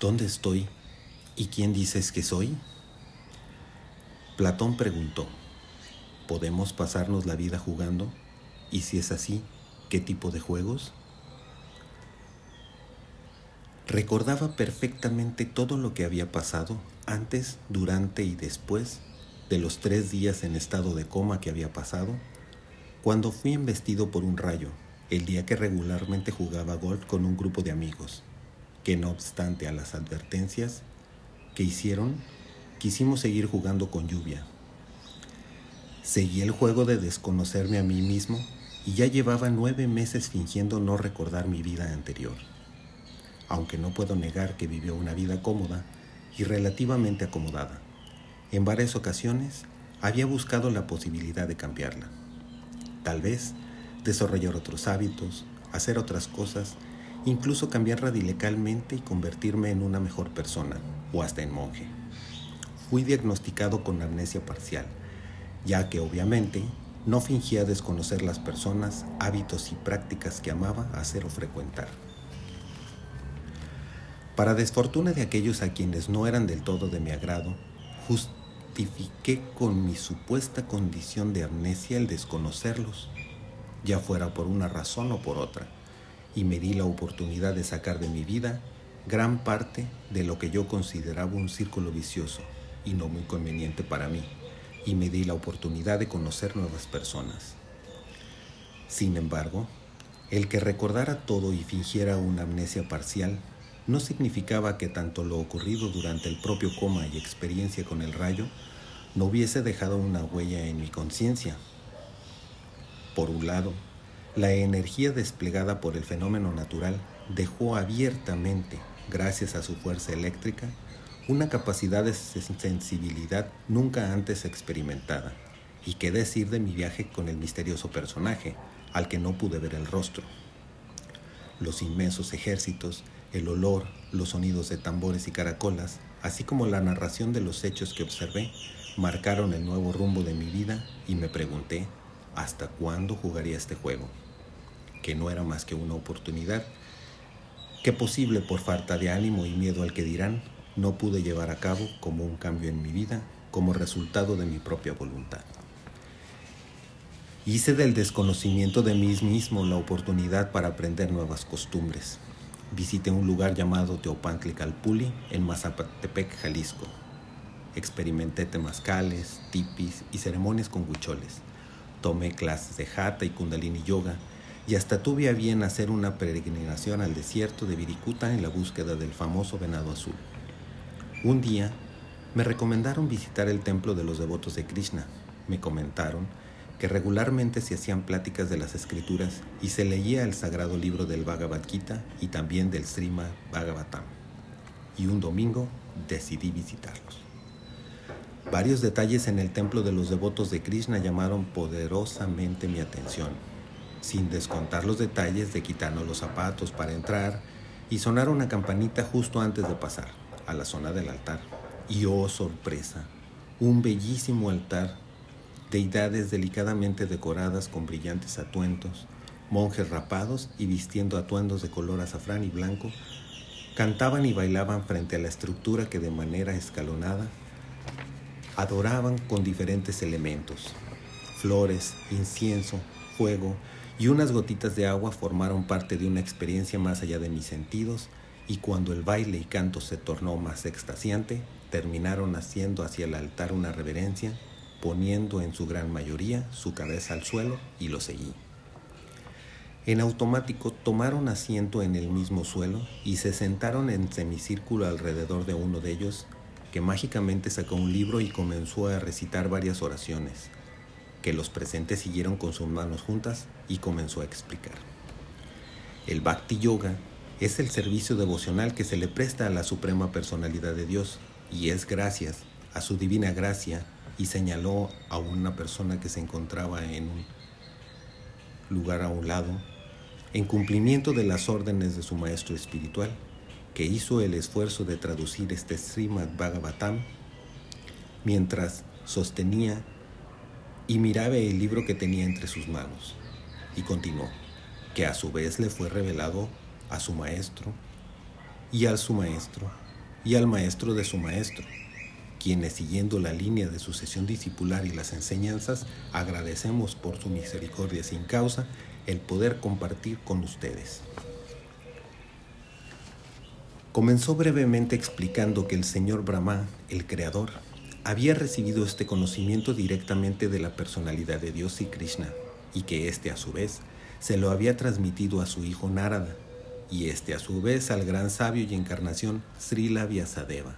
¿Dónde estoy? ¿Y quién dices que soy? Platón preguntó, ¿podemos pasarnos la vida jugando? Y si es así, ¿qué tipo de juegos? Recordaba perfectamente todo lo que había pasado antes, durante y después de los tres días en estado de coma que había pasado, cuando fui embestido por un rayo, el día que regularmente jugaba golf con un grupo de amigos que no obstante a las advertencias que hicieron, quisimos seguir jugando con lluvia. Seguí el juego de desconocerme a mí mismo y ya llevaba nueve meses fingiendo no recordar mi vida anterior. Aunque no puedo negar que vivió una vida cómoda y relativamente acomodada, en varias ocasiones había buscado la posibilidad de cambiarla. Tal vez desarrollar otros hábitos, hacer otras cosas incluso cambiar radicalmente y convertirme en una mejor persona, o hasta en monje. Fui diagnosticado con amnesia parcial, ya que obviamente no fingía desconocer las personas, hábitos y prácticas que amaba hacer o frecuentar. Para desfortuna de aquellos a quienes no eran del todo de mi agrado, justifiqué con mi supuesta condición de amnesia el desconocerlos, ya fuera por una razón o por otra y me di la oportunidad de sacar de mi vida gran parte de lo que yo consideraba un círculo vicioso y no muy conveniente para mí, y me di la oportunidad de conocer nuevas personas. Sin embargo, el que recordara todo y fingiera una amnesia parcial no significaba que tanto lo ocurrido durante el propio coma y experiencia con el rayo no hubiese dejado una huella en mi conciencia. Por un lado, la energía desplegada por el fenómeno natural dejó abiertamente, gracias a su fuerza eléctrica, una capacidad de sensibilidad nunca antes experimentada. Y qué decir de mi viaje con el misterioso personaje, al que no pude ver el rostro. Los inmensos ejércitos, el olor, los sonidos de tambores y caracolas, así como la narración de los hechos que observé, marcaron el nuevo rumbo de mi vida y me pregunté, ¿hasta cuándo jugaría este juego? Que no era más que una oportunidad, que posible por falta de ánimo y miedo al que dirán, no pude llevar a cabo como un cambio en mi vida, como resultado de mi propia voluntad. Hice del desconocimiento de mí mismo la oportunidad para aprender nuevas costumbres. Visité un lugar llamado Teopantli Calpuli en Mazapatepec, Jalisco. Experimenté temazcales, tipis y ceremonias con huicholes. Tomé clases de hatha y kundalini yoga y hasta tuve a bien hacer una peregrinación al desierto de Viricuta en la búsqueda del famoso venado azul. Un día me recomendaron visitar el templo de los devotos de Krishna. Me comentaron que regularmente se hacían pláticas de las escrituras y se leía el sagrado libro del Bhagavad Gita y también del Srimad Bhagavatam. Y un domingo decidí visitarlos. Varios detalles en el templo de los devotos de Krishna llamaron poderosamente mi atención sin descontar los detalles de quitarnos los zapatos para entrar y sonar una campanita justo antes de pasar a la zona del altar. Y oh sorpresa, un bellísimo altar, deidades delicadamente decoradas con brillantes atuendos, monjes rapados y vistiendo atuendos de color azafrán y blanco, cantaban y bailaban frente a la estructura que de manera escalonada adoraban con diferentes elementos, flores, incienso, fuego, y unas gotitas de agua formaron parte de una experiencia más allá de mis sentidos y cuando el baile y canto se tornó más extasiante, terminaron haciendo hacia el altar una reverencia, poniendo en su gran mayoría su cabeza al suelo y lo seguí. En automático tomaron asiento en el mismo suelo y se sentaron en semicírculo alrededor de uno de ellos, que mágicamente sacó un libro y comenzó a recitar varias oraciones que los presentes siguieron con sus manos juntas y comenzó a explicar. El Bhakti Yoga es el servicio devocional que se le presta a la Suprema Personalidad de Dios y es gracias a su divina gracia y señaló a una persona que se encontraba en un lugar a un lado, en cumplimiento de las órdenes de su maestro espiritual, que hizo el esfuerzo de traducir este Srimad Bhagavatam mientras sostenía y miraba el libro que tenía entre sus manos. Y continuó, que a su vez le fue revelado a su maestro, y a su maestro, y al maestro de su maestro, quienes siguiendo la línea de sucesión discipular y las enseñanzas, agradecemos por su misericordia sin causa el poder compartir con ustedes. Comenzó brevemente explicando que el señor Brahma, el creador, había recibido este conocimiento directamente de la personalidad de Dios y Krishna, y que éste a su vez se lo había transmitido a su hijo Narada, y éste a su vez al gran sabio y encarnación Srila Vyasadeva,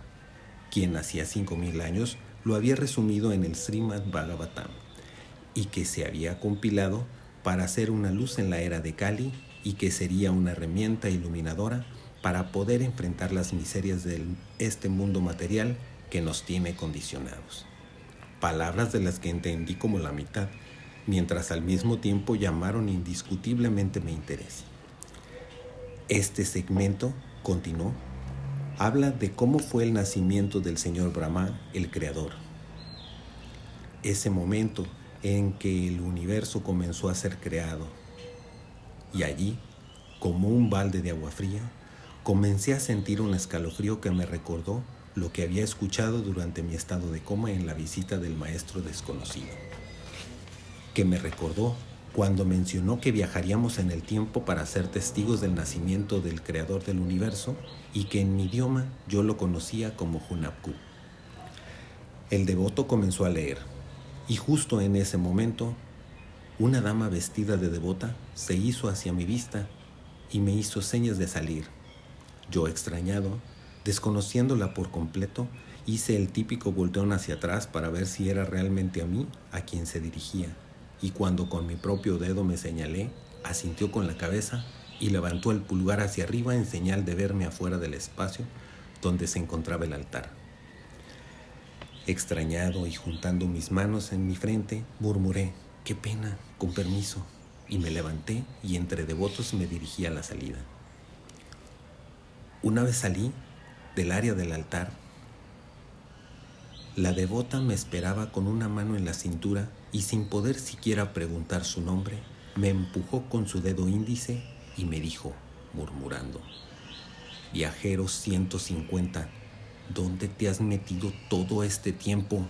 quien hacía cinco mil años lo había resumido en el Srimad Bhagavatam, y que se había compilado para hacer una luz en la era de Kali y que sería una herramienta iluminadora para poder enfrentar las miserias de este mundo material que nos tiene condicionados. Palabras de las que entendí como la mitad, mientras al mismo tiempo llamaron indiscutiblemente mi interés. Este segmento, continuó, habla de cómo fue el nacimiento del señor Brahma, el creador. Ese momento en que el universo comenzó a ser creado. Y allí, como un balde de agua fría, comencé a sentir un escalofrío que me recordó lo que había escuchado durante mi estado de coma en la visita del maestro desconocido, que me recordó cuando mencionó que viajaríamos en el tiempo para ser testigos del nacimiento del creador del universo y que en mi idioma yo lo conocía como Hunapku. El devoto comenzó a leer, y justo en ese momento, una dama vestida de devota se hizo hacia mi vista y me hizo señas de salir. Yo extrañado, desconociéndola por completo, hice el típico volteón hacia atrás para ver si era realmente a mí a quien se dirigía, y cuando con mi propio dedo me señalé, asintió con la cabeza y levantó el pulgar hacia arriba en señal de verme afuera del espacio donde se encontraba el altar. Extrañado y juntando mis manos en mi frente, murmuré, qué pena, con permiso, y me levanté y entre devotos me dirigí a la salida. Una vez salí del área del altar, la devota me esperaba con una mano en la cintura y sin poder siquiera preguntar su nombre, me empujó con su dedo índice y me dijo, murmurando, Viajero 150, ¿dónde te has metido todo este tiempo?